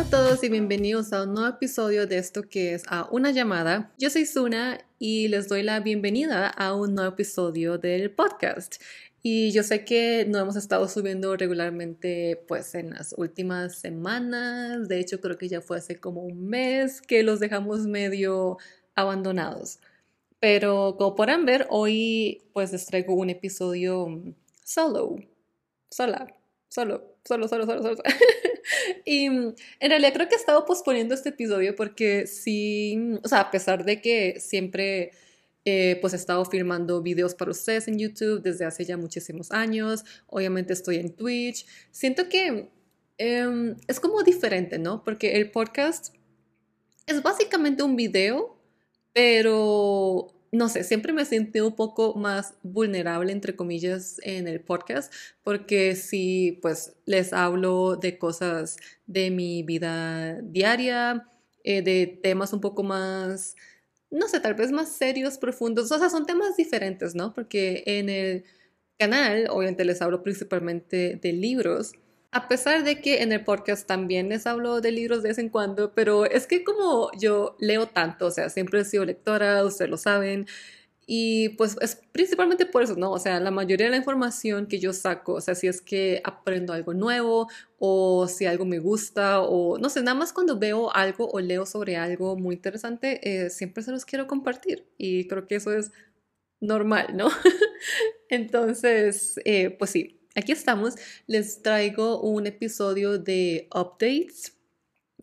Hola a todos y bienvenidos a un nuevo episodio de esto que es a una llamada. Yo soy Suna y les doy la bienvenida a un nuevo episodio del podcast. Y yo sé que no hemos estado subiendo regularmente pues en las últimas semanas. De hecho creo que ya fue hace como un mes que los dejamos medio abandonados. Pero como podrán ver, hoy pues les traigo un episodio solo, sola, solo, solo, solo, solo, solo. y en realidad creo que he estado posponiendo este episodio porque sí, o sea, a pesar de que siempre eh, pues he estado filmando videos para ustedes en YouTube desde hace ya muchísimos años, obviamente estoy en Twitch, siento que em, es como diferente, ¿no? Porque el podcast es básicamente un video pero no sé, siempre me sentido un poco más vulnerable, entre comillas, en el podcast, porque si pues les hablo de cosas de mi vida diaria, eh, de temas un poco más, no sé, tal vez más serios, profundos, o sea, son temas diferentes, ¿no? Porque en el canal, obviamente les hablo principalmente de libros, a pesar de que en el podcast también les hablo de libros de vez en cuando, pero es que como yo leo tanto, o sea, siempre he sido lectora, ustedes lo saben, y pues es principalmente por eso, ¿no? O sea, la mayoría de la información que yo saco, o sea, si es que aprendo algo nuevo o si algo me gusta o no sé, nada más cuando veo algo o leo sobre algo muy interesante, eh, siempre se los quiero compartir y creo que eso es normal, ¿no? Entonces, eh, pues sí, aquí estamos. Les traigo un episodio de updates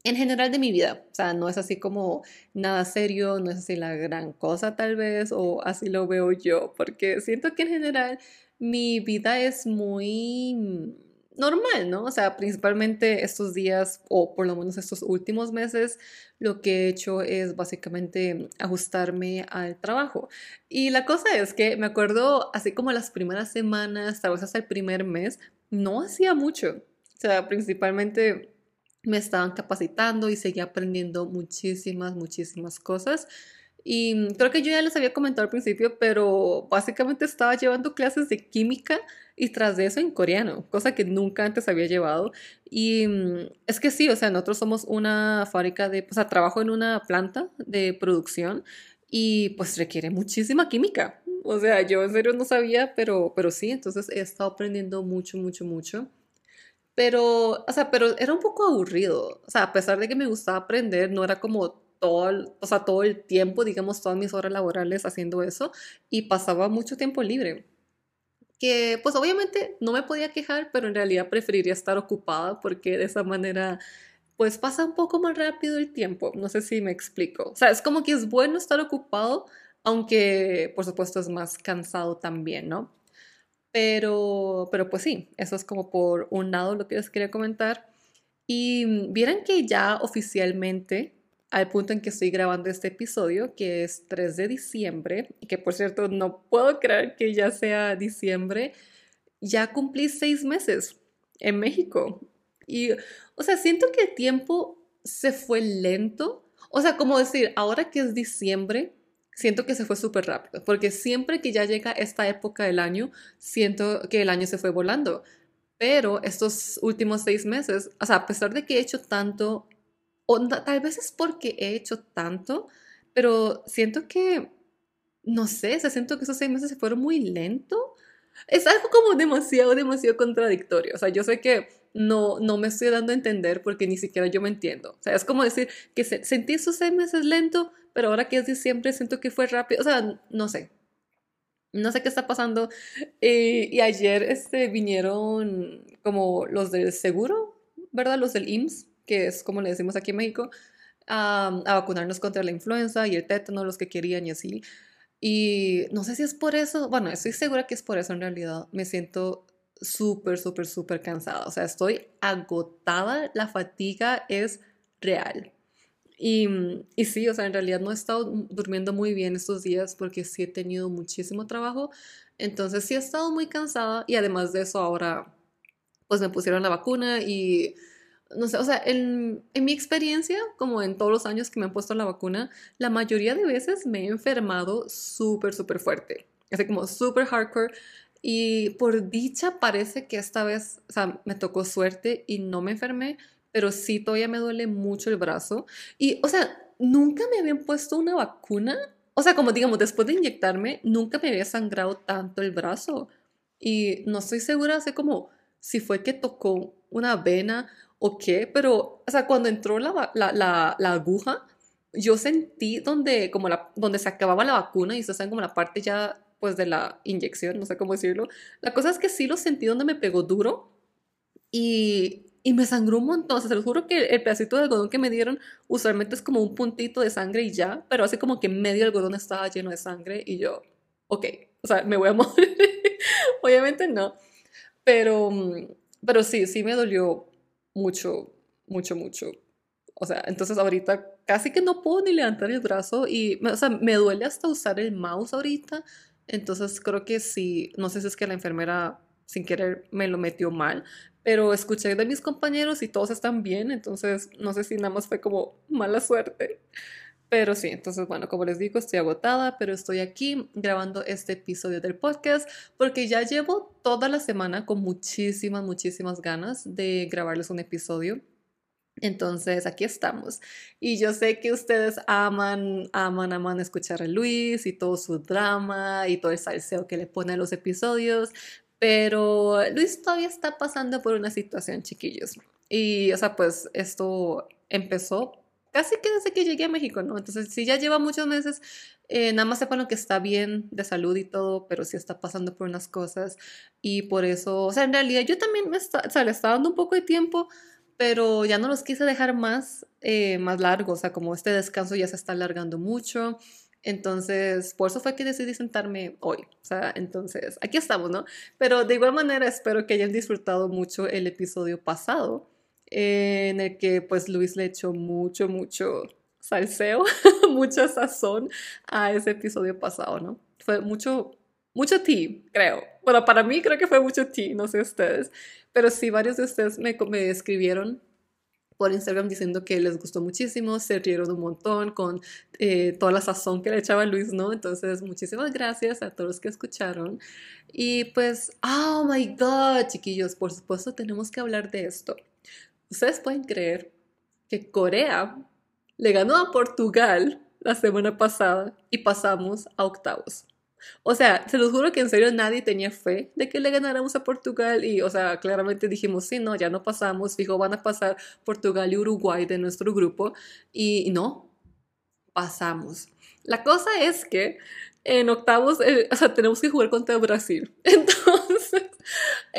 en general de mi vida. O sea, no es así como nada serio, no es así la gran cosa tal vez, o así lo veo yo, porque siento que en general mi vida es muy normal, ¿no? O sea, principalmente estos días, o por lo menos estos últimos meses, lo que he hecho es básicamente ajustarme al trabajo. Y la cosa es que me acuerdo, así como las primeras semanas, tal vez hasta el primer mes, no hacía mucho. O sea, principalmente me estaban capacitando y seguía aprendiendo muchísimas, muchísimas cosas. Y creo que yo ya les había comentado al principio, pero básicamente estaba llevando clases de química y tras de eso en coreano, cosa que nunca antes había llevado. Y mm, es que sí, o sea, nosotros somos una fábrica de, o sea, trabajo en una planta de producción y pues requiere muchísima química. O sea, yo en serio no sabía, pero, pero sí, entonces he estado aprendiendo mucho, mucho, mucho. Pero, o sea, pero era un poco aburrido. O sea, a pesar de que me gustaba aprender, no era como todo, o sea, todo el tiempo, digamos, todas mis horas laborales haciendo eso y pasaba mucho tiempo libre que pues obviamente no me podía quejar, pero en realidad preferiría estar ocupada porque de esa manera pues pasa un poco más rápido el tiempo. No sé si me explico. O sea, es como que es bueno estar ocupado, aunque por supuesto es más cansado también, ¿no? Pero, pero pues sí, eso es como por un lado lo que les quería comentar. Y vieran que ya oficialmente al punto en que estoy grabando este episodio, que es 3 de diciembre, y que por cierto no puedo creer que ya sea diciembre, ya cumplí seis meses en México. Y, o sea, siento que el tiempo se fue lento. O sea, como decir, ahora que es diciembre, siento que se fue súper rápido, porque siempre que ya llega esta época del año, siento que el año se fue volando. Pero estos últimos seis meses, o sea, a pesar de que he hecho tanto o tal vez es porque he hecho tanto, pero siento que, no sé, se siento que esos seis meses se fueron muy lento. Es algo como demasiado, demasiado contradictorio. O sea, yo sé que no, no me estoy dando a entender porque ni siquiera yo me entiendo. O sea, es como decir que sentí esos seis meses lento, pero ahora que es diciembre siento que fue rápido. O sea, no sé. No sé qué está pasando. Eh, y ayer este, vinieron como los del seguro, ¿verdad? Los del IMSS que es como le decimos aquí en México, a, vacunarnos contra la influenza y el tétano, los que querían y así. Y no sé si es por eso, bueno, estoy segura que es por eso en realidad. Me siento súper, súper, súper cansada. O sea, estoy agotada, la fatiga es real. Y, y, sí, o sea, en realidad no he estado durmiendo muy bien estos días porque sí he tenido muchísimo trabajo. Entonces sí he estado muy cansada y además de eso ahora pues me pusieron la vacuna y no sé, o sea, en, en, mi experiencia, como en todos los años que me han puesto la vacuna, la mayoría de veces me he enfermado súper, súper fuerte, así como súper hardcore. Y por dicha parece que esta vez, o sea, me tocó suerte y no me enfermé, pero sí todavía me duele mucho el brazo. Y, o sea, nunca me habían puesto una vacuna. O sea, como digamos, después de inyectarme, nunca me había sangrado tanto el brazo. Y no estoy segura, sé como si fue que tocó una vena o qué, pero, o sea, cuando entró la, la, la, la aguja, yo sentí donde, como la, donde se acababa la vacuna y ustedes saben como la parte ya, pues, de la inyección, no sé cómo decirlo. La cosa es que sí lo sentí donde me pegó duro y, y me sangró un montón. O sea, se los juro que el pedacito de algodón que me dieron usualmente es como un puntito de sangre y ya, pero así como que medio algodón estaba lleno de sangre y yo, ok, o sea, me voy a morir. Obviamente no, pero, pero sí, sí me dolió mucho, mucho, mucho. O sea, entonces ahorita casi que no puedo ni levantar el brazo y, o sea, me duele hasta usar el mouse ahorita. Entonces creo que sí, no sé si es que la enfermera sin querer me lo metió mal, pero escuché de mis compañeros y todos están bien, entonces no sé si nada más fue como mala suerte. Pero sí, entonces bueno, como les digo, estoy agotada, pero estoy aquí grabando este episodio del podcast porque ya llevo toda la semana con muchísimas, muchísimas ganas de grabarles un episodio. Entonces aquí estamos. Y yo sé que ustedes aman, aman, aman escuchar a Luis y todo su drama y todo el salseo que le pone a los episodios. Pero Luis todavía está pasando por una situación, chiquillos. Y, o sea, pues esto empezó casi que desde que llegué a México, ¿no? Entonces, si ya lleva muchos meses, eh, nada más sepan lo que está bien de salud y todo, pero sí está pasando por unas cosas. Y por eso, o sea, en realidad yo también me está, o sea, le estaba dando un poco de tiempo, pero ya no los quise dejar más, eh, más largos, o sea, como este descanso ya se está alargando mucho. Entonces, por eso fue que decidí sentarme hoy. O sea, entonces, aquí estamos, ¿no? Pero de igual manera, espero que hayan disfrutado mucho el episodio pasado en el que pues Luis le echó mucho, mucho salseo, mucha sazón a ese episodio pasado, ¿no? Fue mucho, mucho tea, creo. Bueno, para mí creo que fue mucho tea, no sé ustedes, pero sí, varios de ustedes me, me escribieron por Instagram diciendo que les gustó muchísimo, se rieron un montón con eh, toda la sazón que le echaba Luis, ¿no? Entonces, muchísimas gracias a todos los que escucharon. Y pues, oh my god, chiquillos, por supuesto tenemos que hablar de esto. ¿Ustedes pueden creer que Corea le ganó a Portugal la semana pasada y pasamos a octavos? O sea, se los juro que en serio nadie tenía fe de que le ganáramos a Portugal y, o sea, claramente dijimos, sí, no, ya no pasamos, fijo, van a pasar Portugal y Uruguay de nuestro grupo y, no, pasamos. La cosa es que en octavos, eh, o sea, tenemos que jugar contra Brasil. Entonces,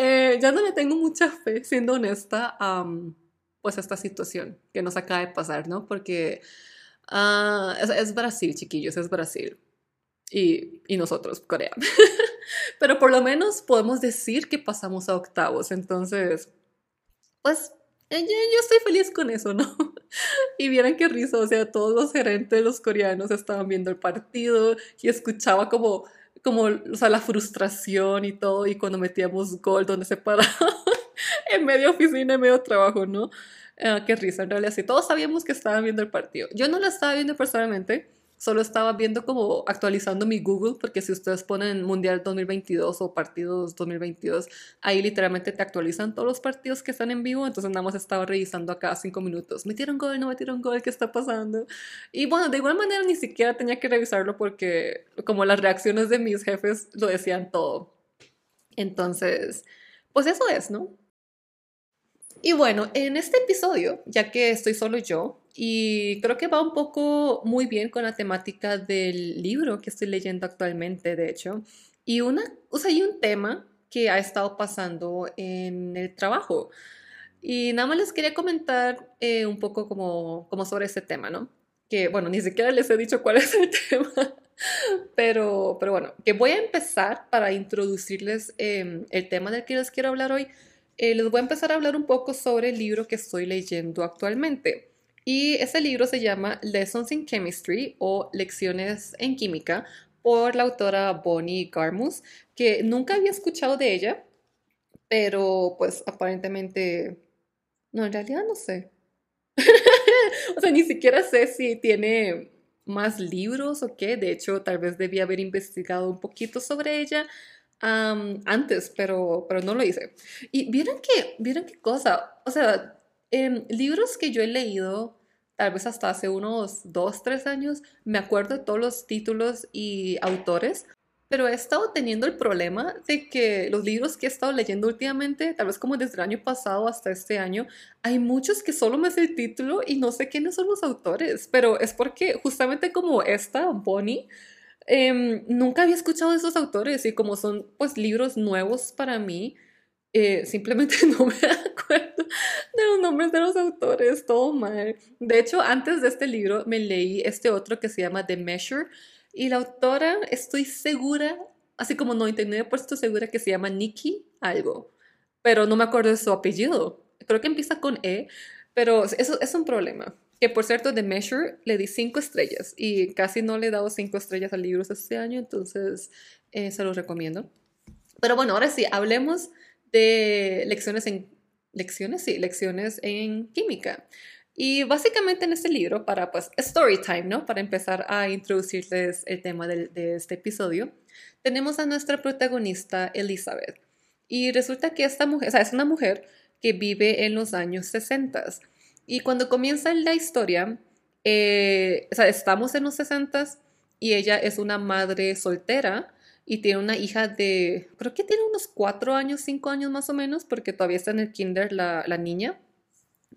eh, ya no le tengo mucha fe, siendo honesta, a pues esta situación que nos acaba de pasar, ¿no? Porque uh, es, Brasil, chiquillos, es Brasil. Y, y nosotros, Corea. Pero por lo menos podemos decir que pasamos a octavos. Entonces, pues yo, yo, estoy feliz con eso, ¿no? Y vieran qué risa, o sea, todos los gerentes, los coreanos estaban viendo el partido y escuchaba como como, o sea, la frustración y todo, y cuando metíamos gol donde se paraba en medio oficina, en medio trabajo, ¿no? Ah, qué risa, en realidad sí, todos sabíamos que estaban viendo el partido. Yo no lo estaba viendo personalmente, solo estaba viendo como actualizando mi Google, porque si ustedes ponen Mundial 2022 o partidos 2022, ahí literalmente te actualizan todos los partidos que están en vivo, entonces nada más estaba revisando a cada cinco minutos, metieron gol, no metieron gol, ¿qué está pasando? Y bueno, de igual manera ni siquiera tenía que revisarlo porque como las reacciones de mis jefes lo decían todo. Entonces, pues eso es, ¿no? Y bueno, en este episodio, ya que estoy solo yo, y creo que va un poco muy bien con la temática del libro que estoy leyendo actualmente, de hecho. Y una, o sea, hay un tema que ha estado pasando en el trabajo. Y nada más les quería comentar eh, un poco como, como sobre ese tema, ¿no? Que, bueno, ni siquiera les he dicho cuál es el tema, pero, pero bueno, que voy a empezar para introducirles eh, el tema del que les quiero hablar hoy. Eh, les voy a empezar a hablar un poco sobre el libro que estoy leyendo actualmente. Y ese libro se llama Lessons in Chemistry o Lecciones en Química por la autora Bonnie Garmus, que nunca había escuchado de ella, pero pues aparentemente, no, en realidad no sé. o sea, ni siquiera sé si tiene más libros o qué. De hecho, tal vez debía haber investigado un poquito sobre ella antes, pero, pero no lo hice. Y vieron que, vieron qué cosa, o sea, Em, libros que yo he leído, tal vez hasta hace unos dos, tres años, me acuerdo de todos los títulos y autores, pero he estado teniendo el problema de que los libros que he estado leyendo últimamente, tal vez como desde el año pasado hasta este año, hay muchos que solo me sé el título y no sé quiénes son los autores, pero es porque justamente como esta, Bonnie, em, nunca había escuchado de esos autores y como son pues libros nuevos para mí, eh, simplemente no me acuerdo de los nombres de los autores, todo mal. De hecho, antes de este libro me leí este otro que se llama The Measure y la autora estoy segura, así como 99% segura que se llama Nikki algo, pero no me acuerdo de su apellido. Creo que empieza con E, pero eso es un problema. Que por cierto, The Measure le di cinco estrellas y casi no le he dado cinco estrellas a libros este año, entonces eh, se los recomiendo. Pero bueno, ahora sí, hablemos de lecciones en lecciones, sí, lecciones en química. Y básicamente en este libro, para pues story time, ¿no? Para empezar a introducirles el tema de, de este episodio, tenemos a nuestra protagonista Elizabeth. Y resulta que esta mujer, o sea, es una mujer que vive en los años 60. Y cuando comienza la historia, eh, o sea, estamos en los 60 y ella es una madre soltera y tiene una hija de, creo que tiene unos cuatro años, cinco años más o menos, porque todavía está en el kinder la, la niña.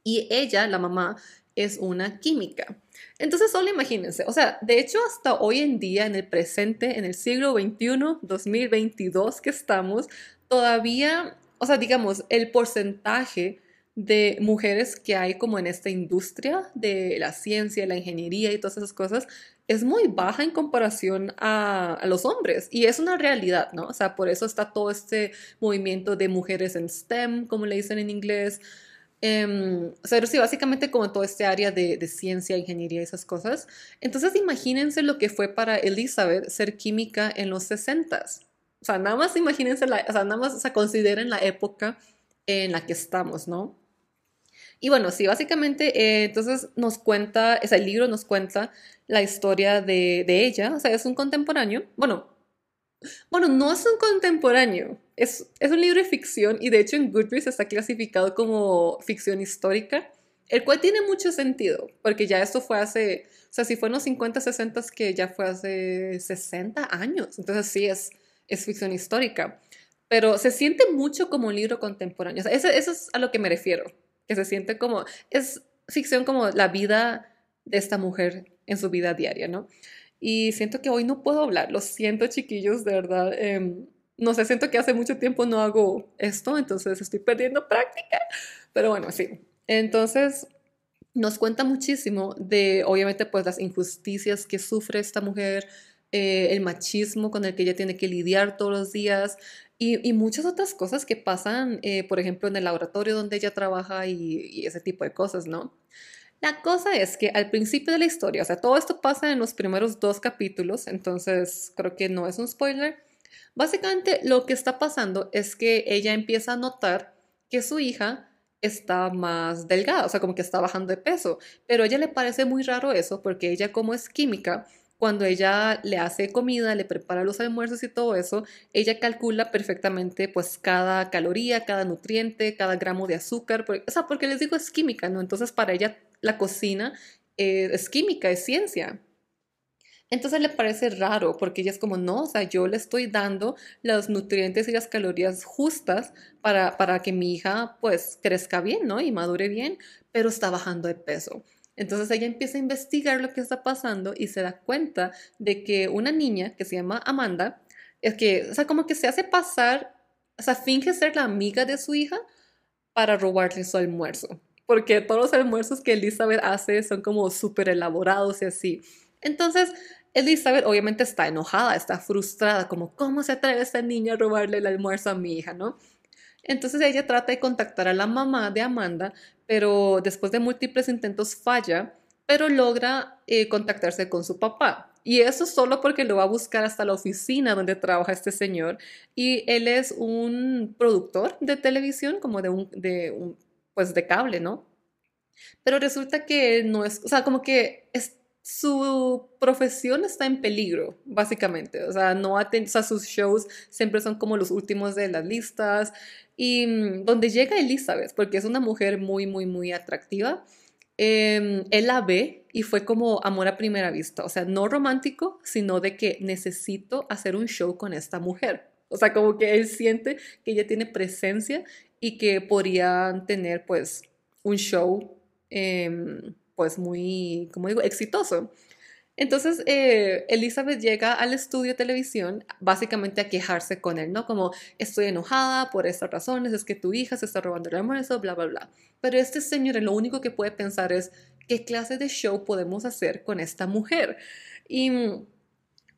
Y ella, la mamá, es una química. Entonces, solo imagínense, o sea, de hecho, hasta hoy en día, en el presente, en el siglo XXI, 2022 que estamos, todavía, o sea, digamos, el porcentaje de mujeres que hay como en esta industria de la ciencia, la ingeniería y todas esas cosas es muy baja en comparación a, los hombres y es una realidad, ¿no? O sea, por eso está todo este movimiento de mujeres en STEM, como le dicen en inglés. Eh, o sea, sí, básicamente como todo este área de, ciencia, ingeniería y esas cosas. Entonces imagínense lo que fue para Elizabeth ser química en los 60 O sea, nada más imagínense, o sea, nada más o sea, consideren la época en la que estamos, ¿no? Y bueno, sí, básicamente, eh, entonces nos cuenta, ese el libro nos cuenta la historia de, de, ella, o sea, es un contemporáneo, bueno, bueno, no es un contemporáneo, es, es un libro de ficción y de hecho en Goodreads está clasificado como ficción histórica, el cual tiene mucho sentido, porque ya esto fue hace, o sea, si fue en los 50, 60, que ya fue hace 60 años, entonces sí es, es ficción histórica, pero se siente mucho como un libro contemporáneo, o sea, eso es a lo que me refiero que se siente como, es ficción como la vida de esta mujer en su vida diaria, ¿no? Y siento que hoy no puedo hablar, lo siento chiquillos, de verdad. Eh, no sé, siento que hace mucho tiempo no hago esto, entonces estoy perdiendo práctica, pero bueno, sí. Entonces, nos cuenta muchísimo de, obviamente, pues las injusticias que sufre esta mujer, eh, el machismo con el que ella tiene que lidiar todos los días, y, muchas otras cosas que pasan, eh, por ejemplo, en el laboratorio donde ella trabaja y, ese tipo de cosas, ¿no? La cosa es que al principio de la historia, o sea, todo esto pasa en los primeros dos capítulos, entonces creo que no es un spoiler. Básicamente lo que está pasando es que ella empieza a notar que su hija está más delgada, o sea, como que está bajando de peso, pero a ella le parece muy raro eso porque ella como es química, cuando ella le hace comida, le prepara los almuerzos y todo eso, ella calcula perfectamente pues cada caloría, cada nutriente, cada gramo de azúcar, porque, o sea, porque les digo es química, ¿no? Entonces para ella la cocina eh, es química, es ciencia. Entonces le parece raro porque ella es como, no, o sea, yo le estoy dando los nutrientes y las calorías justas para, para que mi hija pues crezca bien, ¿no? Y madure bien, pero está bajando de peso. Entonces ella empieza a investigar lo que está pasando y se da cuenta de que una niña que se llama Amanda, es que, o sea, como que se hace pasar, o sea, finge ser la amiga de su hija para robarle su almuerzo. Porque todos los almuerzos que Elizabeth hace son como súper elaborados y así. Entonces, Elizabeth obviamente está enojada, está frustrada, como, ¿cómo se atreve esta niña a robarle el almuerzo a mi hija, no? Entonces ella trata de contactar a la mamá de Amanda, pero después de múltiples intentos falla, pero logra eh, contactarse con su papá. Y eso solo porque lo va a buscar hasta la oficina donde trabaja este señor. Y él es un productor de televisión, como de un, de un pues de cable, ¿no? Pero resulta que no es, o sea, como que su profesión está en peligro, básicamente. O sea, no o sea, sus shows siempre son como los últimos de las listas y mm, donde llega Elizabeth, porque es una mujer muy, muy, muy atractiva, em, él la ve y fue como amor a primera vista, o sea, no romántico, sino de que necesito hacer un show con esta mujer. O sea, como que él siente que ella tiene presencia y que podrían tener pues un show em, pues muy, como digo, exitoso. Entonces, eh, Elizabeth llega al estudio de televisión básicamente a quejarse con él, ¿no? Como, estoy enojada por estas razones, es que tu hija se está robando el almuerzo, bla, bla, bla. Pero este señor lo único que puede pensar es, ¿qué clase de show podemos hacer con esta mujer? Y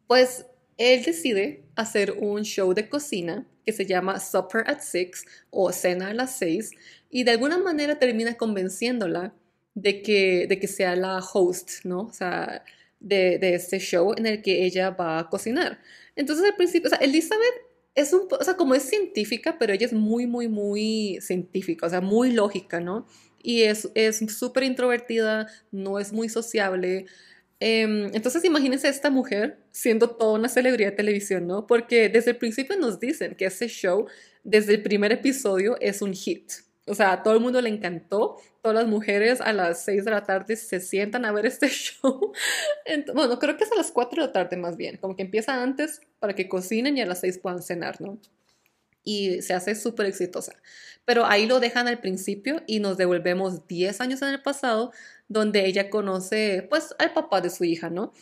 pues él decide hacer un show de cocina que se llama Supper at Six o Cena a las Seis y de alguna manera termina convenciéndola de que, de que sea la host, ¿no? O sea, de, de, este show en el que ella va a cocinar. Entonces al principio, o sea, Elizabeth es un, o sea, como es científica, pero ella es muy, muy, muy científica, o sea, muy lógica, ¿no? Y es súper introvertida, no es muy sociable. Eh, entonces imagínense a esta mujer siendo toda una celebridad de televisión, ¿no? Porque desde el principio nos dicen que ese show, desde el primer episodio, es un hit. O sea, a todo el mundo le encantó. Todas las mujeres a las 6 de la tarde se sientan a ver este show. bueno, creo que es a las 4 de la tarde más bien. Como que empieza antes para que cocinen y a las 6 puedan cenar, ¿no? Y se hace súper exitosa. Pero ahí lo dejan al principio y nos devolvemos 10 años en el pasado, donde ella conoce, pues, al papá de su hija, ¿no?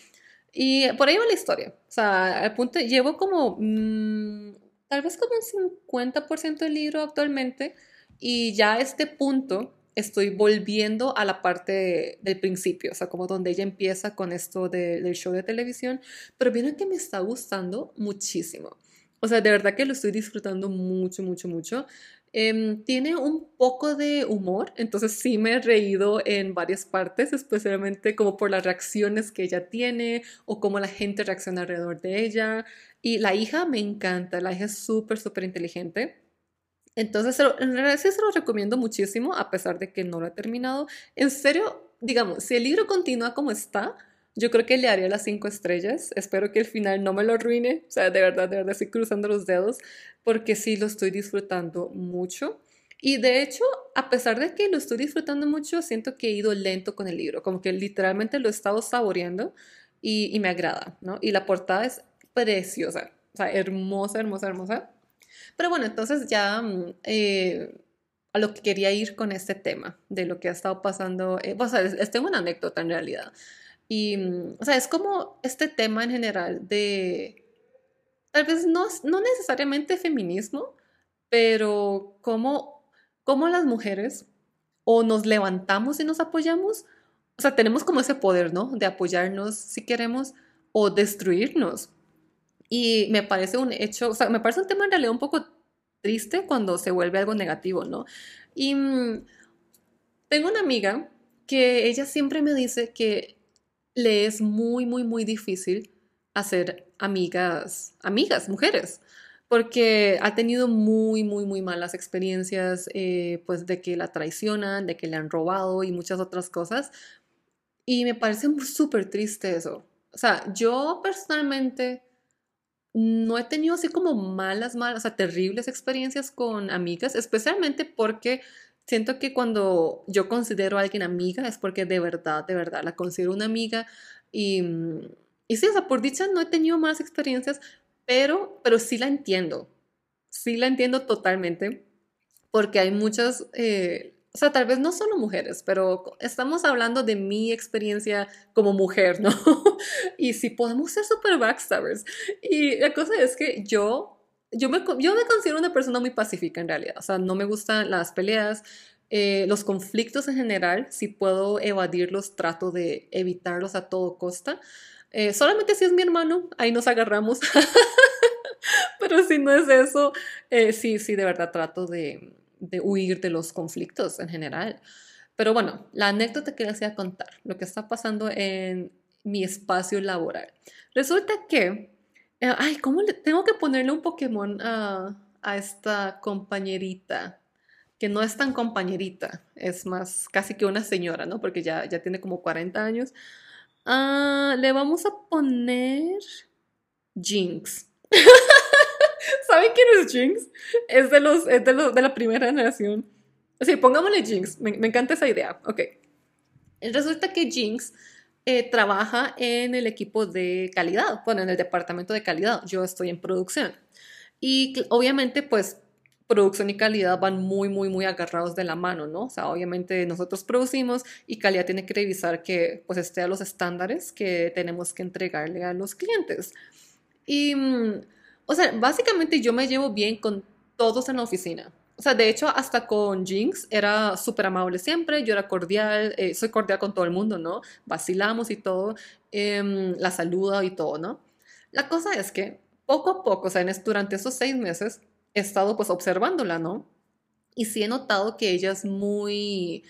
Y por ahí va la historia. O sea, al punto, llevo como, mmm, tal vez como un 50% del libro actualmente y ya a este punto estoy volviendo a la parte del principio, o sea, como donde ella empieza con esto del show de televisión, pero viene que me está gustando muchísimo. O sea, de verdad que lo estoy disfrutando mucho, mucho, mucho. Em, tiene un poco de humor, entonces sí me he reído en varias partes, especialmente como por las reacciones que ella tiene o cómo la gente reacciona alrededor de ella. Y la hija me encanta, la hija es súper, súper inteligente. Entonces, en realidad sí se lo recomiendo muchísimo, a pesar de que no lo he terminado. En serio, digamos, si el libro continúa como está, yo creo que le haría las cinco estrellas. Espero que el final no me lo arruine. O sea, de verdad, de verdad, estoy cruzando los dedos, porque sí lo estoy disfrutando mucho. Y de hecho, a pesar de que lo estoy disfrutando mucho, siento que he ido lento con el libro, como que literalmente lo he estado saboreando y, y me agrada, ¿no? Y la portada es preciosa, o sea, hermosa, hermosa, hermosa. Pero bueno, entonces ya mm, eh, a lo que quería ir con este tema, de lo que ha estado pasando, eh, o sea, es, tengo una anécdota en realidad. Y, mm, o sea, es como este tema en general de, tal vez no, no necesariamente feminismo, pero cómo, cómo las mujeres o nos levantamos y nos apoyamos, o sea, tenemos como ese poder, ¿no? De apoyarnos si queremos o destruirnos y me parece un hecho, o sea, me parece un tema en realidad un poco triste cuando se vuelve algo negativo, ¿no? Y mm, tengo una amiga que ella siempre me dice que le es muy, muy, muy difícil hacer amigas, amigas, mujeres, porque ha tenido muy, muy, muy malas experiencias, eh, pues de que la traicionan, de que le han robado y muchas otras cosas. Y me parece súper triste eso. O sea, yo personalmente no he tenido así como malas, malas, o sea, terribles experiencias con amigas, especialmente porque siento que cuando yo considero a alguien amiga es porque de verdad, de verdad la considero una amiga y, mm, y sí, o sea, por dicha no he tenido malas experiencias, pero, pero sí la entiendo, sí la entiendo totalmente porque hay muchas eh, o sea, tal vez no solo mujeres, pero estamos hablando de mi experiencia como mujer, ¿no? y si podemos ser super backstabbers. Y la cosa es que yo, yo me, yo me considero una persona muy pacífica en realidad. O sea, no me gustan las peleas, eh, los conflictos en general. Si puedo evadirlos, trato de evitarlos a todo costa. Eh, solamente si es mi hermano, ahí nos agarramos. pero si no es eso, eh, sí, sí, de verdad trato de de huir de los conflictos en general. Pero bueno, la anécdota que les voy a contar, lo que está pasando en mi espacio laboral. Resulta que, eh, ay, ¿cómo le tengo que ponerle un Pokémon a, a esta compañerita? Que no es tan compañerita, es más casi que una señora, ¿no? Porque ya, ya tiene como 40 años. Ah, le vamos a poner Jinx. ¿Saben quién es Jinx? Es de, los, es de, los, de la primera generación. Sí, pongámosle Jinx. Me, me encanta esa idea. Ok. Resulta que Jinx eh, trabaja en el equipo de calidad, bueno, en el departamento de calidad. Yo estoy en producción. Y obviamente, pues, producción y calidad van muy, muy, muy agarrados de la mano, ¿no? O sea, obviamente nosotros producimos y calidad tiene que revisar que, pues, esté a los estándares que tenemos que entregarle a los clientes. Y, mm, o sea, básicamente yo me llevo bien con todos en la oficina. O sea, de hecho, hasta con Jinx era súper amable siempre, yo era cordial, eh, soy cordial con todo el mundo, ¿no? Vacilamos y todo, em, la saluda y todo, ¿no? La cosa es que poco a poco, o sea, durante esos seis meses, he estado pues observándola, ¿no? Y sí he notado que ella es muy,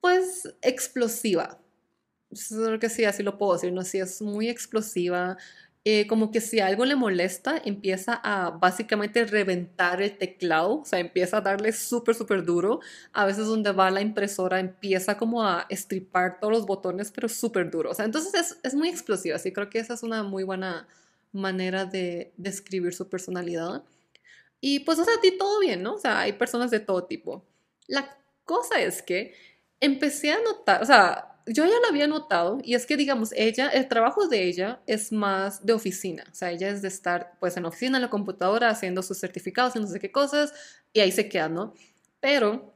pues, explosiva. Creo que sí, así lo puedo decir, ¿no? Sí, es muy explosiva, eh, como que si algo le molesta, empieza a básicamente reventar el teclado, o sea, empieza a darle súper, súper duro. A veces donde va la impresora empieza como a estripar todos los botones, pero súper duro. O sea, entonces es, es muy explosiva, así creo que esa es una muy buena manera de describir su personalidad. Y pues, o sea, a ti todo bien, ¿no? O sea, hay personas de todo tipo. La cosa es que empecé a notar, o sea, yo ya lo había notado y es que, digamos, ella, el trabajo de ella es más de oficina, o sea, ella es de estar pues en oficina, en la computadora, haciendo sus certificados y no sé qué cosas y ahí se queda, ¿no? Pero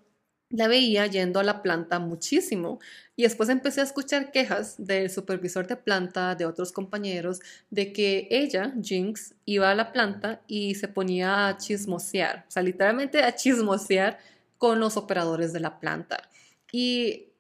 la veía yendo a la planta muchísimo y después empecé a escuchar quejas del supervisor de planta, de otros compañeros, de que ella, Jinx, iba a la planta y se ponía a chismosear, o sea, literalmente a chismosear con los operadores de la planta. Y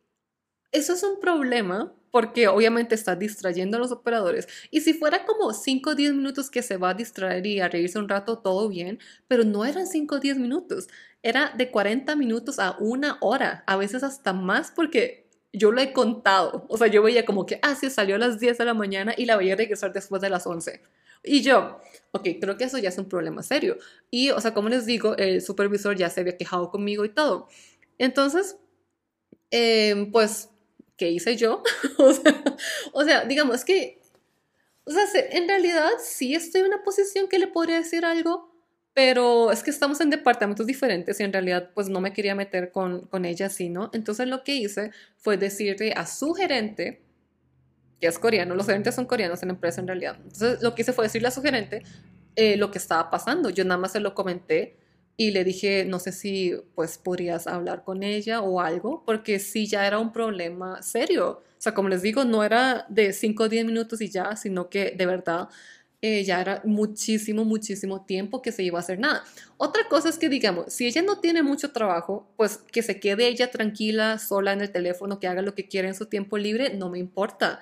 eso es un problema porque obviamente está distrayendo a los operadores. Y si fuera como 5 o 10 minutos que se va a distraer y a reírse un rato, todo bien, pero no eran 5 o 10 minutos, era de 40 minutos a una hora, a veces hasta más porque yo lo he contado. O sea, yo veía como que, ah, sí, salió a las 10 de la mañana y la veía regresar después de las 11. Y yo, ok, creo que eso ya es un problema serio. Y, o sea, como les digo, el supervisor ya se había quejado conmigo y todo. Entonces, eh, pues ¿qué hice yo? o, sea, digamos que, o sea, en realidad sí estoy en una posición que le podría decir algo, pero es que estamos en departamentos diferentes y en realidad pues no me quería meter con, con ella así, ¿no? Entonces lo que hice fue decirle a su gerente, que es coreano, los gerentes son coreanos en la empresa en realidad, entonces lo que hice fue decirle a su gerente eh, lo que estaba pasando, yo nada más se lo comenté y le dije, no sé si pues podrías hablar con ella o algo, porque sí ya era un problema serio. O sea, como les digo, no era de 5 o 10 minutos y ya, sino que de verdad eh, ya era muchísimo, muchísimo tiempo que se iba a hacer nada. Otra cosa es que, digamos, si ella no tiene mucho trabajo, pues que se quede ella tranquila, sola en el teléfono, que haga lo que quiera en su tiempo libre, no me importa.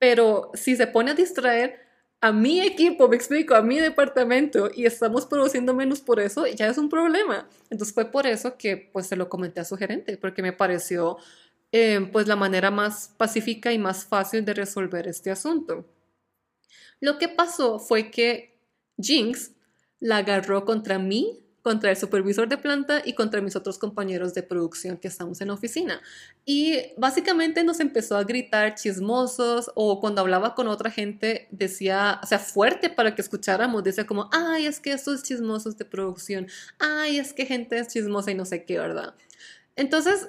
Pero si se pone a distraer, a mi equipo, me explico, a mi departamento y estamos produciendo menos por eso, ya es un problema. Entonces fue por eso que pues se lo comenté a su gerente, porque me pareció eh, pues la manera más pacífica y más fácil de resolver este asunto. Lo que pasó fue que Jinx la agarró contra mí contra el supervisor de planta y contra mis otros compañeros de producción que estamos en la oficina. Y básicamente nos empezó a gritar chismosos o cuando hablaba con otra gente decía, o sea, fuerte para que escucháramos, decía como, ay, es que estos chismosos de producción, ay, es que gente es chismosa y no sé qué, ¿verdad? Entonces,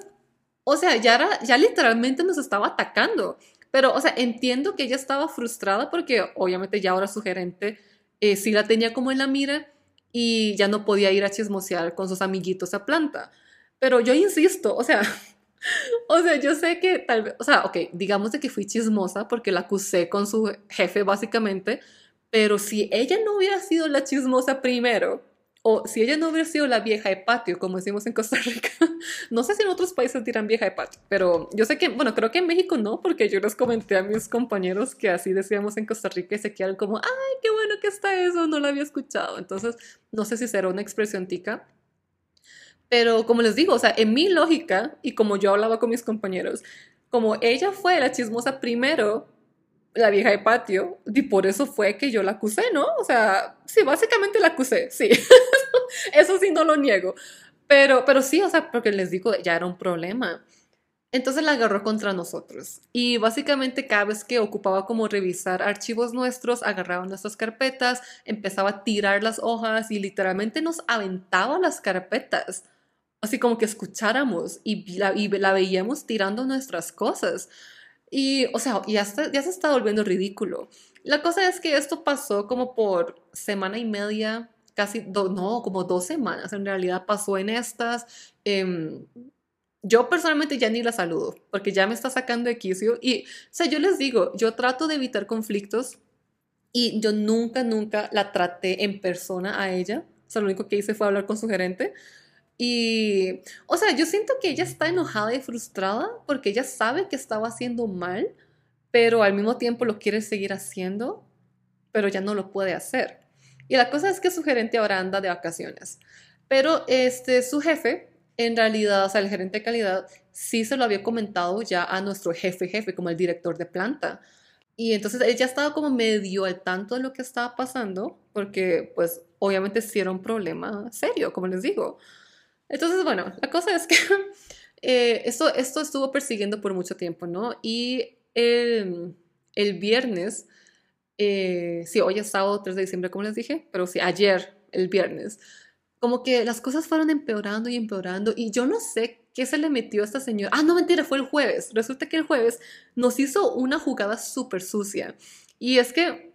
o sea, ya, era, ya literalmente nos estaba atacando. Pero, o sea, entiendo que ella estaba frustrada porque obviamente ya ahora su gerente eh, sí la tenía como en la mira y ya no podía ir a chismosear con sus amiguitos a planta. Pero yo insisto, o sea, o sea, yo sé que tal vez, o sea, ok, digamos de que fui chismosa porque la acusé con su jefe básicamente, pero si ella no hubiera sido la chismosa primero, o si ella no hubiera sido la vieja de patio, como decimos en Costa Rica, no sé si en otros países dirán vieja de patio, pero yo sé que, bueno, creo que en México no, porque yo les comenté a mis compañeros que así decíamos en Costa Rica y se quedaron como, ay, qué bueno que está eso, no lo había escuchado. Entonces, no sé si será una expresión tica. Pero como les digo, o sea, en mi lógica y como yo hablaba con mis compañeros, como ella fue la chismosa primero, la vieja de patio, y por eso fue que yo la acusé, ¿no? O sea, sí, básicamente la acusé, sí. eso sí no lo niego. Pero, pero sí, o sea, porque les digo, ya era un problema. Entonces la agarró contra nosotros. Y básicamente cada vez que ocupaba como revisar archivos nuestros, agarraba nuestras carpetas, empezaba a tirar las hojas y literalmente nos aventaba las carpetas. Así como que escucháramos y la, y la veíamos tirando nuestras cosas. Y, o sea, ya, ya se está volviendo ridículo. La cosa es que esto pasó como por semana y media, casi, no, como dos semanas en realidad pasó en estas. Em, yo personalmente ya ni la saludo, porque ya me está sacando de quicio. Y, o sea, yo les digo, yo trato de evitar conflictos y yo nunca, nunca la traté en persona a ella. O sea, lo único que hice fue hablar con su gerente. Y, o sea, yo siento que ella está enojada y frustrada porque ella sabe que estaba haciendo mal, pero al mismo tiempo lo quiere seguir haciendo, pero ya no lo puede hacer. Y la cosa es que su gerente ahora anda de vacaciones. Pero este, su jefe en realidad, o sea, el gerente de calidad sí se lo había comentado ya a nuestro jefe jefe, como el director de planta. Y entonces él ya estaba como medio al tanto de lo que estaba pasando, porque pues obviamente sí era un problema serio, como les digo. Entonces, bueno, la cosa es que eh, esto, estuvo persiguiendo por mucho tiempo, ¿no? Y el, el viernes, eh, sí, hoy es sábado 3 de diciembre, como les dije, pero sí, ayer, el viernes, como que las cosas fueron empeorando y empeorando y yo no sé qué se le metió a esta señora. Ah, no, mentira, fue el jueves. Resulta que el jueves nos hizo una jugada súper sucia. Y es que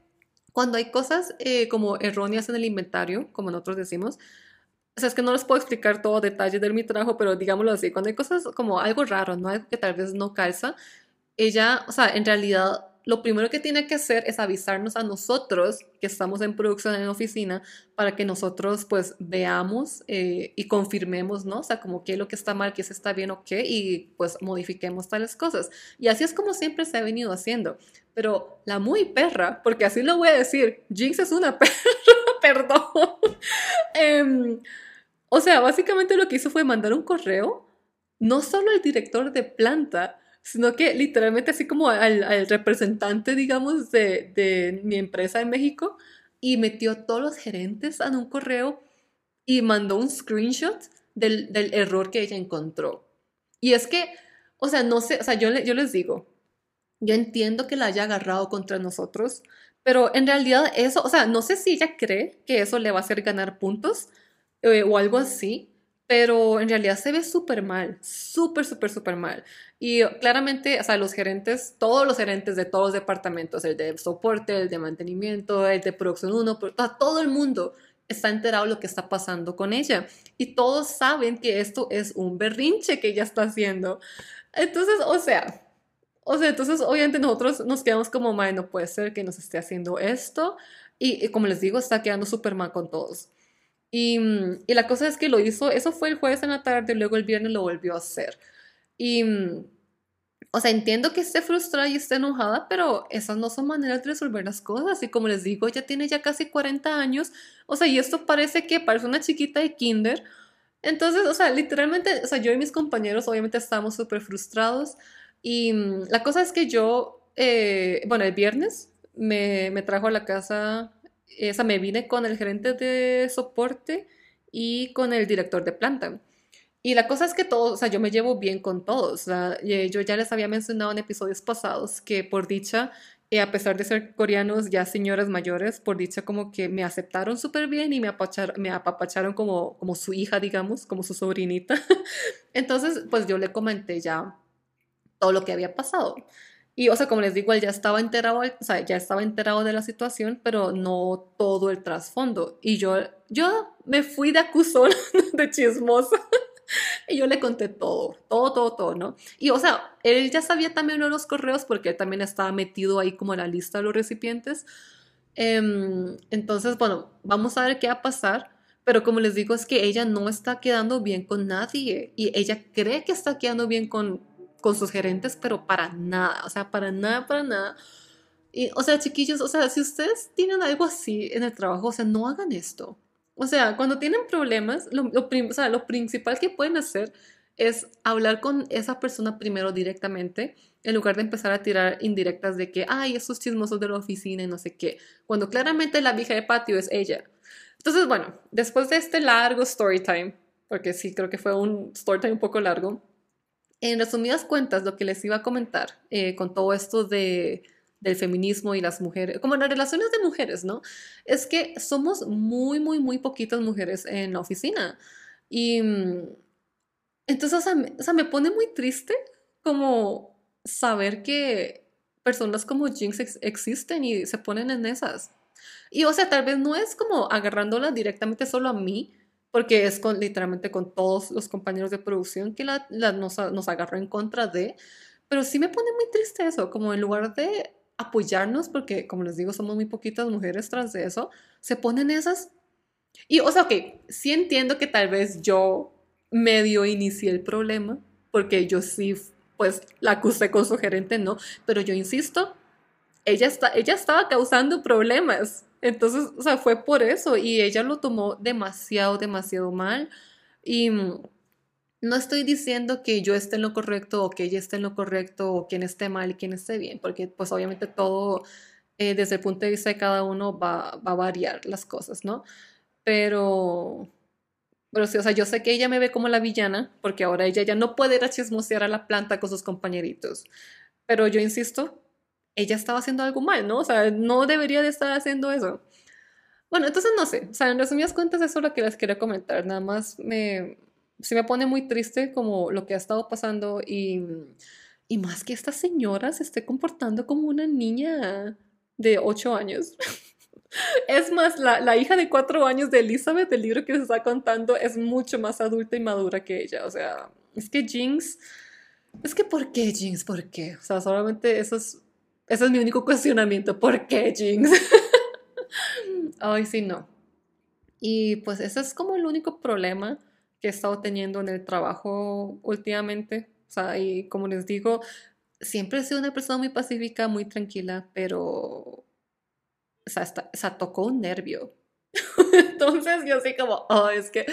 cuando hay cosas eh, como erróneas en el inventario, como nosotros decimos, o sea, es que no les puedo explicar todo detalle de mi trabajo, pero digámoslo así, cuando hay cosas como algo raro, ¿no? Algo que tal vez no calza, ella, o sea, en realidad lo primero que tiene que hacer es avisarnos a nosotros que estamos en producción en la oficina para que nosotros pues veamos eh, y confirmemos, ¿no? O sea, como qué es lo que está mal, qué se está bien o qué, y pues modifiquemos tales cosas. Y así es como siempre se ha venido haciendo. Pero la muy perra, porque así lo voy a decir, Jinx es una perra, perdón. Em, o sea, básicamente lo que hizo fue mandar un correo, no solo al director de planta, sino que literalmente así como al, representante, digamos, de, mi empresa en México y metió todos los gerentes en un correo y mandó un screenshot del, error que ella encontró. Y es que, o sea, no sé, o sea, yo, yo les digo, yo entiendo que la haya agarrado contra nosotros, pero en realidad eso, o sea, no sé si ella cree que eso le va a hacer ganar puntos eh, o algo así, pero en realidad se ve súper mal, súper, súper, súper mal. Y claramente, o sea, los gerentes, todos los gerentes de todos los departamentos, el de soporte, el de mantenimiento, el de producción 1, todo el mundo está enterado de lo que está pasando con ella. Y todos saben que esto es un berrinche que ella está haciendo. Entonces, o sea, o sea, entonces obviamente nosotros nos quedamos como, madre, no puede ser que nos esté haciendo esto. Y, y como les digo, está quedando súper mal con todos. Y, mm, y, la cosa es que lo hizo, eso fue el jueves en la tarde, luego el viernes lo volvió a hacer. Y, mm, o sea, entiendo que esté frustrada y esté enojada, pero esas no son maneras de resolver las cosas. Y como les digo, ella tiene ya casi 40 años, o sea, y esto parece que parece una chiquita de kinder. Entonces, o sea, literalmente, o sea, yo y mis compañeros obviamente estábamos súper frustrados. Y mm, la cosa es que yo, eh, bueno, el viernes me, me trajo a la casa esa me vine con el gerente de soporte y con el director de planta. Y la cosa es que todos, o sea, yo me llevo bien con todos. yo ya les había mencionado en episodios pasados que por dicha, eh, a pesar de ser coreanos ya señoras mayores, por dicha como que me aceptaron súper bien y me, me apapacharon como, como su hija, digamos, como su sobrinita. Entonces, pues yo le comenté ya todo lo que había pasado. Y, o sea, como les digo, él ya estaba enterado, o sea, ya estaba enterado de la situación, pero no todo el trasfondo. Y yo, yo me fui de acusón, de chismosa. y yo le conté todo, todo, todo, todo, ¿no? Y, o sea, él ya sabía también de los correos porque él también estaba metido ahí como en la lista de los recipientes. Em, entonces, bueno, vamos a ver qué va a pasar. Pero como les digo, es que ella no está quedando bien con nadie y ella cree que está quedando bien con con sus gerentes, pero para nada, o sea, para nada, para nada. Y, o sea, chiquillos, o sea, si ustedes tienen algo así en el trabajo, o sea, no hagan esto. O sea, cuando tienen problemas, lo, o sea, lo principal que pueden hacer es hablar con esa persona primero directamente, en lugar de empezar a tirar indirectas de que, ay, esos chismosos de la oficina y no sé qué, cuando claramente la vieja de patio es ella. Entonces, bueno, después de este largo story time, porque sí creo que fue un story time un poco largo, En resumidas cuentas, lo que les iba a comentar eh, con todo esto de, del feminismo y las mujeres, como las relaciones de mujeres, ¿no? Es que somos muy, muy, muy poquitas mujeres en la oficina. Y mm, entonces, o sea, me pone muy triste como saber que personas como Jinx existen y se ponen en esas. Y o sea, tal vez no es como agarrándola directamente solo a mí, porque es con, literalmente con todos los compañeros de producción que la, nos, nos agarró en contra de, pero sí me pone muy triste eso, como en lugar de apoyarnos, porque como les digo, somos muy poquitas mujeres tras de eso, se ponen esas. Y o sea, ok, sí entiendo que tal vez yo medio inicié el problema, porque yo sí, pues la acusé con su gerente, no, pero yo insisto, ella, está, ella estaba causando problemas. Entonces, o sea, fue por eso y ella lo tomó demasiado, demasiado mal. Y mm, no estoy diciendo que yo esté en lo correcto o que ella esté en lo correcto o quien esté mal y quien esté bien, porque pues obviamente todo eh, desde el punto de vista de cada uno va, va, a variar las cosas, ¿no? Pero, pero sí, o sea, yo sé que ella me ve como la villana, porque ahora ella ya no puede ir a chismosear a la planta con sus compañeritos. Pero yo insisto, ella estaba haciendo algo mal, ¿no? O sea, no debería de estar haciendo eso. Bueno, entonces no sé, o sea, en resumidas cuentas eso es lo que les quería comentar, nada más me, sí me pone muy triste como lo que ha estado pasando y, y más que esta señora se esté comportando como una niña de 8 años. Es más, la, la, hija de cuatro años de Elizabeth, del libro que se está contando, es mucho más adulta y madura que ella. O sea, es que Jinx. Es que, ¿por qué Jinx? ¿Por qué? O sea, solamente eso es ese es mi único cuestionamiento. ¿Por qué, Jinx? Ay, sí, no. Y pues ese es como el único problema que he estado teniendo en el trabajo últimamente. O sea, y como les digo, siempre he sido una persona muy pacífica, muy tranquila, pero, o sea, hasta, tocó un nervio. Entonces yo así como, oh, es que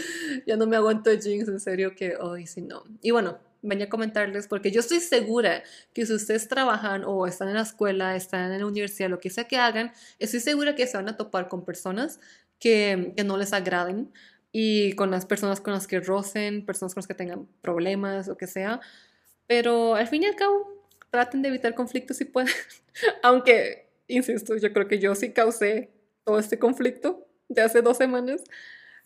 ya no me aguanto Jinx, en serio que, ay, sí, no. Y bueno, venía a comentarles porque yo estoy segura que si ustedes trabajan o están en la escuela, están en la universidad, lo que sea que hagan, estoy segura que se van a topar con personas que, que no les agraden y con las personas con las que rocen, personas con las que tengan problemas, o que sea. Pero al fin y al cabo, traten de evitar conflictos si pueden. Aunque, insisto, yo creo que yo sí causé todo este conflicto de hace dos semanas,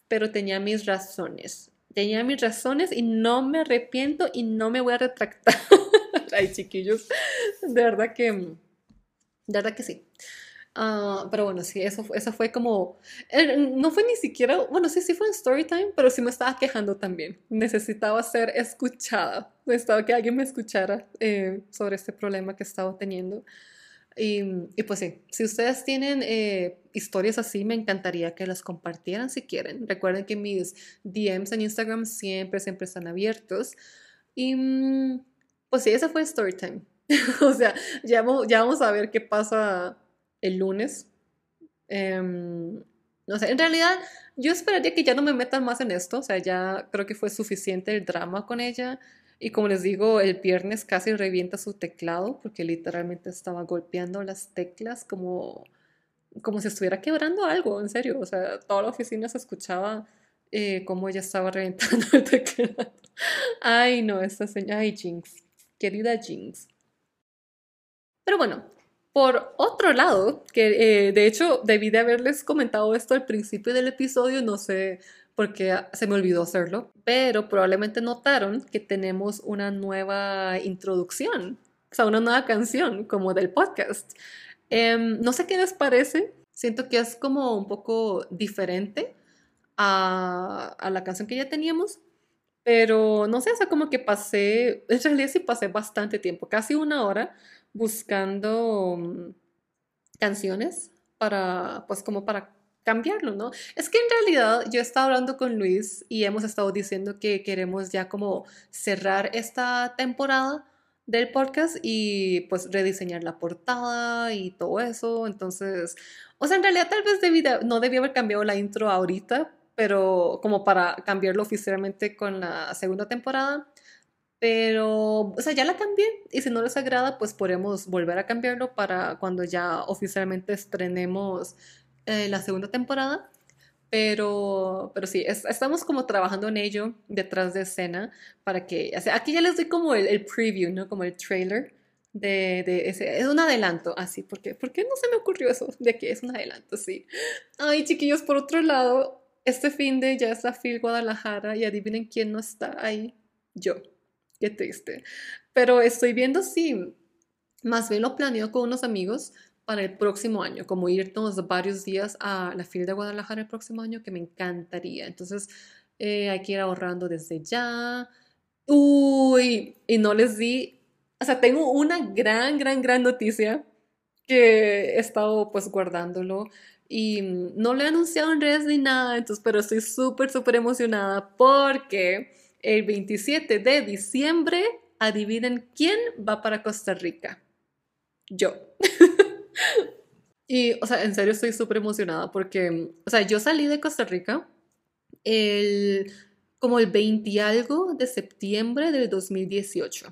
pero tenía mis razones tenía mis razones y no me arrepiento y no me voy a retractar. Ay, chiquillos, de verdad que, de verdad que sí. Uh, pero bueno, sí, eso, eso fue como, eh, no fue ni siquiera, bueno, sí, sí fue en story time, pero sí me estaba quejando también. Necesitaba ser escuchada, necesitaba que alguien me escuchara eh, sobre este problema que estaba teniendo. Y, pues sí, si ustedes tienen eh, historias así, me encantaría que las compartieran si quieren. Recuerden que mis DMs en Instagram siempre, siempre están abiertos. Y mm, pues sí, esa fue Storytime. o sea, ya, ya vamos a ver qué pasa el lunes. Em, no sé, en realidad yo esperaría que ya no me metan más en esto. O sea, ya creo que fue suficiente el drama con ella. Y como les digo, el viernes casi revienta su teclado porque literalmente estaba golpeando las teclas como, como si estuviera quebrando algo, en serio. O sea, toda la oficina se escuchaba eh, cómo ella estaba reventando el teclado. Ay, no, esta señora, ay, Jinx, querida Jinx. Pero bueno, por otro lado, que eh, de hecho debí de haberles comentado esto al principio del episodio, no sé porque se me olvidó hacerlo, pero probablemente notaron que tenemos una nueva introducción, o sea, una nueva canción como del podcast. Em, no sé qué les parece, siento que es como un poco diferente a, a la canción que ya teníamos, pero no sé, o sea, como que pasé, en realidad sí pasé bastante tiempo, casi una hora, buscando mm, canciones para, pues como para cambiarlo, ¿no? Es que en realidad yo he estado hablando con Luis y hemos estado diciendo que queremos ya como cerrar esta temporada del podcast y pues rediseñar la portada y todo eso. Entonces, o sea, en realidad tal vez no debí haber cambiado la intro ahorita, pero como para cambiarlo oficialmente con la segunda temporada. Pero, o sea, ya la cambié y si no les agrada, pues podemos volver a cambiarlo para cuando ya oficialmente estrenemos eh, la segunda temporada. Pero, pero sí, estamos como trabajando en ello detrás de escena para que, o aquí ya les doy como el, preview, ¿no? Como el trailer de, ese, es un adelanto, así, porque, ¿por qué no se me ocurrió eso? De que es un adelanto, sí. Ay, chiquillos, por otro lado, este fin de ya está Phil Guadalajara y adivinen quién no está ahí. Yo. Qué triste. Pero estoy viendo si más bien lo planeo con unos amigos para el próximo año, como irnos varios días a la fila de Guadalajara el próximo año, que me encantaría. Entonces, eh, hay que ir ahorrando desde ya. Uy, y no les di, o sea, tengo una gran, gran, gran noticia que he estado pues guardándolo y no lo he anunciado en redes ni nada, entonces, pero estoy súper, súper emocionada porque el 27 de diciembre, adivinen quién va para Costa Rica. Yo. y, o sea, en serio estoy súper emocionada porque, o sea, yo salí de Costa Rica el, como el 20 y algo de septiembre del 2018.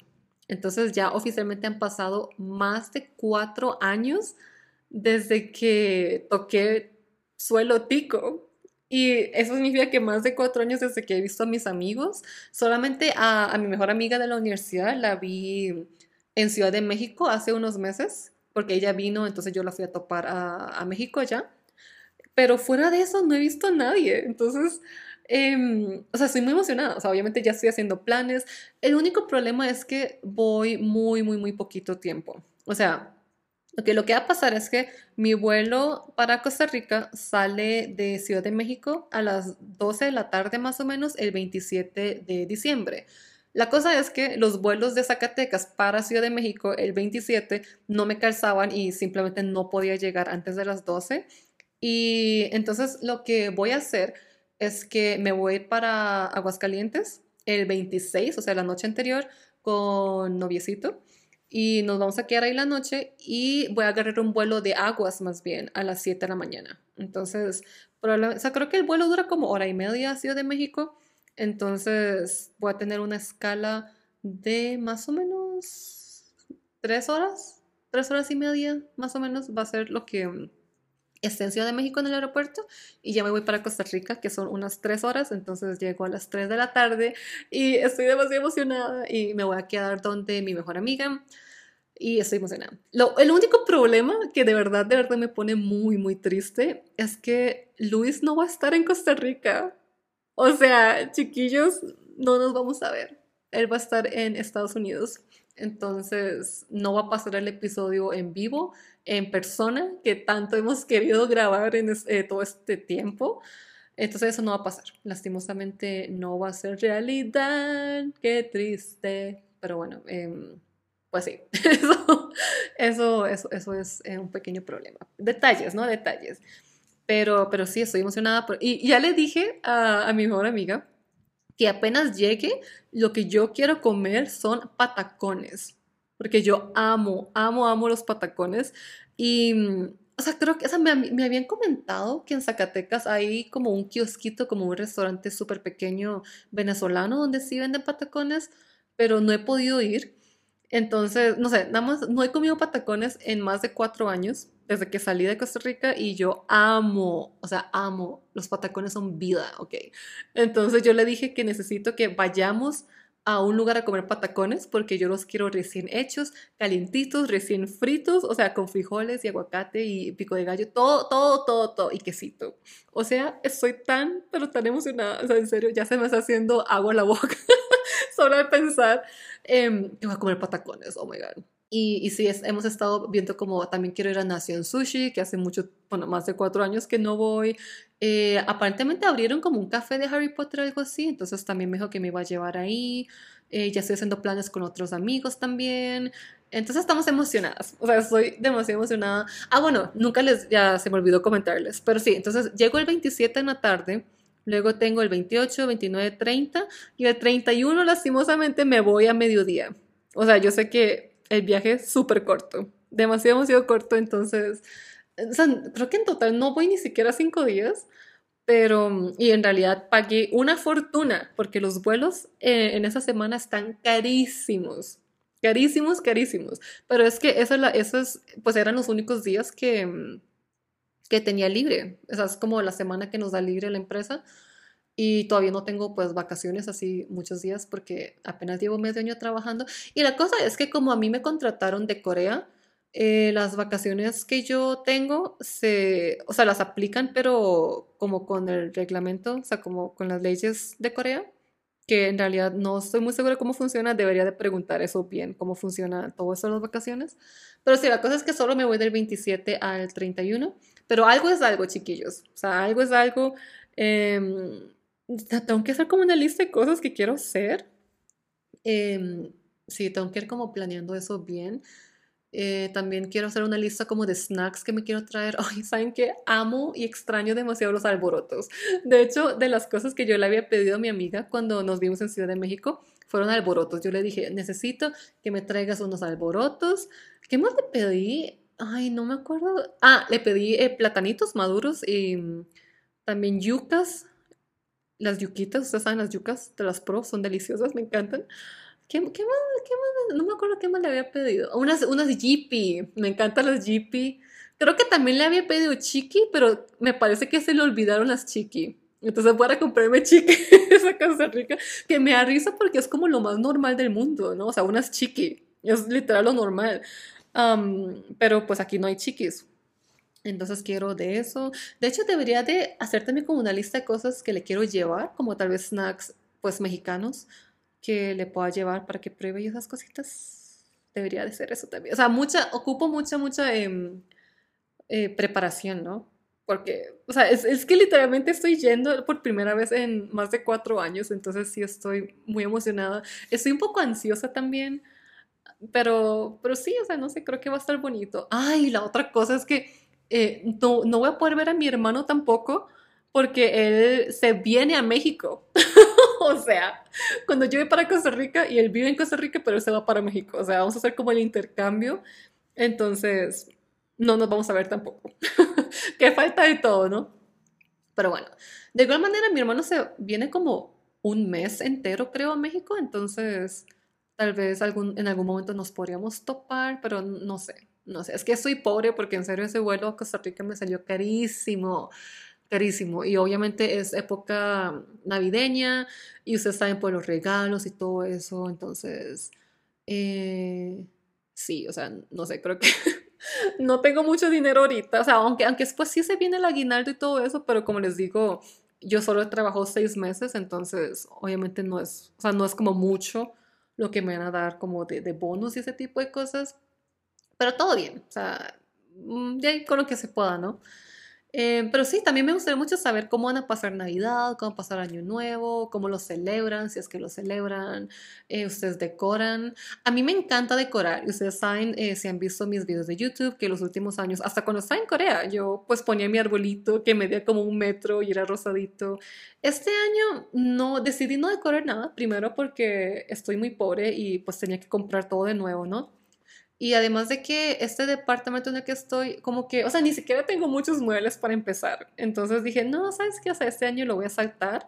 Entonces ya oficialmente han pasado más de cuatro años desde que toqué suelo tico. Y eso significa que más de cuatro años desde que he visto a mis amigos. Solamente a, a mi mejor amiga de la universidad la vi en Ciudad de México hace unos meses porque ella vino, entonces yo la fui a topar a, México allá. Pero fuera de eso no he visto a nadie. Entonces, em, o sea, estoy muy emocionada. O sea, obviamente ya estoy haciendo planes. El único problema es que voy muy, muy, muy poquito tiempo. O sea, okay, lo que va a pasar es que mi vuelo para Costa Rica sale de Ciudad de México a las 12 de la tarde más o menos el 27 de diciembre. La cosa es que los vuelos de Zacatecas para Ciudad de México el 27 no me calzaban y simplemente no podía llegar antes de las 12. Y entonces lo que voy a hacer es que me voy para Aguascalientes el 26, o sea, la noche anterior, con noviecito. Y nos vamos a quedar ahí la noche y voy a agarrar un vuelo de aguas más bien a las 7 de la mañana. Entonces, o sea, creo que el vuelo dura como hora y media a Ciudad de México entonces voy a tener una escala de más o menos tres horas, tres horas y media, más o menos, va a ser lo que esté en Ciudad de México en el aeropuerto y ya me voy para Costa Rica, que son unas tres horas, entonces llego a las tres de la tarde y estoy demasiado emocionada y me voy a quedar donde mi mejor amiga y estoy emocionada. Lo, el único problema que de verdad, de verdad me pone muy, muy triste es que Luis no va a estar en Costa Rica. O sea, chiquillos, no nos vamos a ver. Él va a estar en Estados Unidos. Entonces, no va a pasar el episodio en vivo, en persona, que tanto hemos querido grabar en eh, todo este tiempo. Entonces, eso no va a pasar. Lastimosamente, no va a ser realidad. Qué triste. Pero bueno, em, pues sí, eso, eso, eso, es eh, un pequeño problema. Detalles, ¿no? Detalles. Pero, pero sí, estoy emocionada. y ya le dije a, a mi mejor amiga que apenas llegue, lo que yo quiero comer son patacones. Porque yo amo, amo, amo los patacones. Y, o sea, creo que o sea, me, me, habían comentado que en Zacatecas hay como un kiosquito, como un restaurante súper pequeño venezolano donde sí venden patacones, pero no he podido ir. Entonces, no sé, nada más no he comido patacones en más de cuatro años desde que salí de Costa Rica y yo amo, o sea, amo, los patacones son vida, ¿ok? Entonces yo le dije que necesito que vayamos a un lugar a comer patacones porque yo los quiero recién hechos, calientitos, recién fritos, o sea, con frijoles y aguacate y pico de gallo, todo, todo, todo, todo, y quesito. O sea, estoy tan, pero tan emocionada, o sea, en serio, ya se me está haciendo agua en la boca solo de pensar que voy a comer patacones, oh my god. Y, y sí, hemos estado viendo como también quiero ir a Nación Sushi, que hace mucho, bueno, más de cuatro años que no voy. Eh, aparentemente abrieron como un café de Harry Potter o algo así, entonces también me dijo que me iba a llevar ahí. Eh, ya estoy haciendo planes con otros amigos también. Entonces estamos emocionadas. O sea, estoy demasiado emocionada. Ah, bueno, nunca les, ya se me olvidó comentarles. Pero sí, entonces llego el 27 en la tarde. Luego tengo el 28, 29, 30. Y el 31, lastimosamente, me voy a mediodía. O sea, yo sé que el viaje es súper corto, demasiado, demasiado corto, entonces, o sea, creo que en total no voy ni siquiera cinco días, pero, y en realidad pagué una fortuna, porque los vuelos eh, en esa semana están carísimos, carísimos, carísimos, pero es que eso, eso es, pues eran los únicos días que, que tenía libre. Es como la semana que nos da libre la empresa. Y todavía no tengo pues vacaciones así muchos días porque apenas llevo medio año trabajando. Y la cosa es que como a mí me contrataron de Corea, eh, las vacaciones que yo tengo se, o sea, las aplican pero como con el reglamento, o sea, como con las leyes de Corea, que en realidad no estoy muy segura cómo funciona, debería de preguntar eso bien, cómo funciona todo eso de las vacaciones. Pero sí, la cosa es que solo me voy del 27 al 31, pero algo es algo, chiquillos, o sea, algo es algo. Eh, tengo que hacer como una lista de cosas que quiero hacer. Eh, sí, tengo que ir como planeando eso bien. Eh, también quiero hacer una lista como de snacks que me quiero traer. Ay, ¿saben qué? Amo y extraño demasiado los alborotos. De hecho, de las cosas que yo le había pedido a mi amiga cuando nos vimos en Ciudad de México, fueron alborotos. Yo le dije, necesito que me traigas unos alborotos. ¿Qué más le pedí? Ay, no me acuerdo. Ah, le pedí eh, platanitos maduros y mm, también yucas las yuquitas, ustedes saben las yucas de las pro, son deliciosas, me encantan. ¿Qué, qué, más, ¿Qué, más? No me acuerdo qué más le había pedido. Unas, unas Jeepy, me encantan las Jeepy. Creo que también le había pedido Chiqui, pero me parece que se le olvidaron las Chiqui. Entonces voy a comprarme Chiqui, esa Costa Rica, que me arriesga porque es como lo más normal del mundo, ¿no? O sea, unas Chiqui, es literal lo normal. pero pues aquí no hay chiquis. Entonces quiero de eso. De hecho, debería de hacer también como una lista de cosas que le quiero llevar, como tal vez snacks pues mexicanos que le pueda llevar para que pruebe y esas cositas. Debería de ser eso también. O sea, mucha, ocupo mucha, mucha em, eh, preparación, ¿no? Porque, o sea, es, es, que literalmente estoy yendo por primera vez en más de cuatro años, entonces sí estoy muy emocionada. Estoy un poco ansiosa también, pero, pero sí, o sea, no sé, creo que va a estar bonito. Ay, la otra cosa es que eh, no, no voy a poder ver a mi hermano tampoco porque él se viene a México. o sea, cuando yo voy para Costa Rica y él vive en Costa Rica, pero él se va para México. O sea, vamos a hacer como el intercambio. Entonces, no nos vamos a ver tampoco. que falta de todo, ¿no? Pero bueno, de igual manera mi hermano se viene como un mes entero, creo, a México. Entonces, tal vez algún, en algún momento nos podríamos topar, pero no sé. No sé, es que soy pobre porque en serio ese vuelo a Costa Rica me salió carísimo, carísimo. Y obviamente es época navideña y ustedes saben por los regalos y todo eso. Entonces, eh, sí, o sea, no sé, creo que no tengo mucho dinero ahorita. O sea, aunque, aunque después sí se viene el aguinaldo y todo eso, pero como les digo, yo solo he trabajado seis meses, entonces obviamente no es, o sea, no es como mucho lo que me van a dar como de, de bonus y ese tipo de cosas pero todo bien, o sea, mm, ya con lo que se pueda, ¿no? Eh, pero sí, también me gustaría mucho saber cómo van a pasar Navidad, cómo pasar Año Nuevo, cómo lo celebran, si es que lo celebran, eh, ustedes decoran. A mí me encanta decorar y ustedes saben, eh, si han visto mis videos de YouTube, que los últimos años, hasta cuando estaba en Corea, yo pues ponía mi arbolito que medía como un metro y era rosadito. Este año no decidí no decorar nada, primero porque estoy muy pobre y pues tenía que comprar todo de nuevo, ¿no? Y además de que este departamento en el que estoy, como que, o sea, ni siquiera tengo muchos muebles para empezar. Entonces dije, no, ¿sabes qué? O sea, este año lo voy a saltar.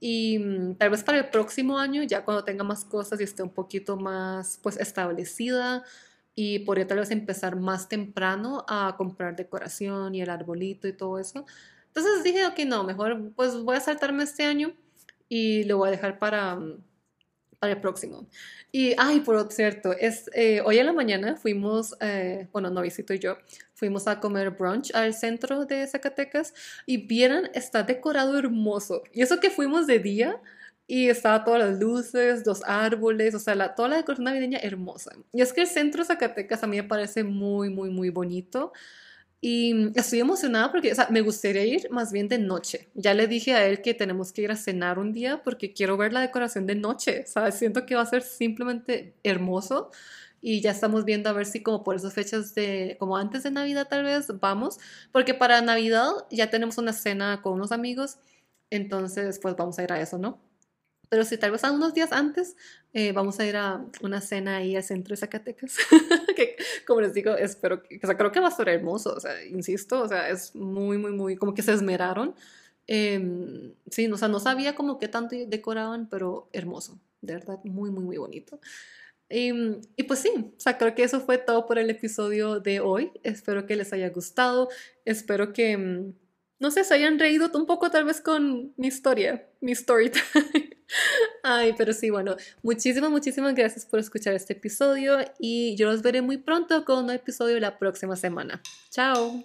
Y mm, tal vez para el próximo año, ya cuando tenga más cosas y esté un poquito más, pues, establecida, y podría tal vez empezar más temprano a comprar decoración y el arbolito y todo eso. Entonces dije, ok, no, mejor pues voy a saltarme este año y lo voy a dejar para mm, para el próximo. Y, ay, por cierto, es, eh, hoy en la mañana fuimos, eh, bueno, Novicito y yo, fuimos a comer brunch al centro de Zacatecas y vieran, está decorado hermoso. Y eso que fuimos de día y estaba todas las luces, los árboles, o sea, la, toda la decoración navideña hermosa. Y es que el centro de Zacatecas a mí me parece muy, muy, muy bonito. Y estoy emocionada porque, o sea, me gustaría ir más bien de noche. Ya le dije a él que tenemos que ir a cenar un día porque quiero ver la decoración de noche, ¿sabes? Siento que va a ser simplemente hermoso y ya estamos viendo a ver si como por esas fechas de, como antes de Navidad tal vez, vamos, porque para Navidad ya tenemos una cena con unos amigos, entonces pues vamos a ir a eso, ¿no? Pero si tal vez a unos días antes eh, vamos a ir a una cena ahí al centro de Zacatecas, que como les digo, espero que, o sea, creo que va a ser hermoso, o sea, insisto, o sea, es muy, muy, muy, como que se esmeraron. Eh, sí, o sea, no sabía como qué tanto decoraban, pero hermoso, de verdad, muy, muy, muy bonito. Y, pues sí, o sea, creo que eso fue todo por el episodio de hoy. Espero que les haya gustado. Espero que, mm, no sé, se hayan reído un poco tal vez con mi historia, mi story time. Ay, pero sí, bueno, muchísimas, muchísimas gracias por escuchar este episodio y yo los veré muy pronto con un episodio la próxima semana. Chao.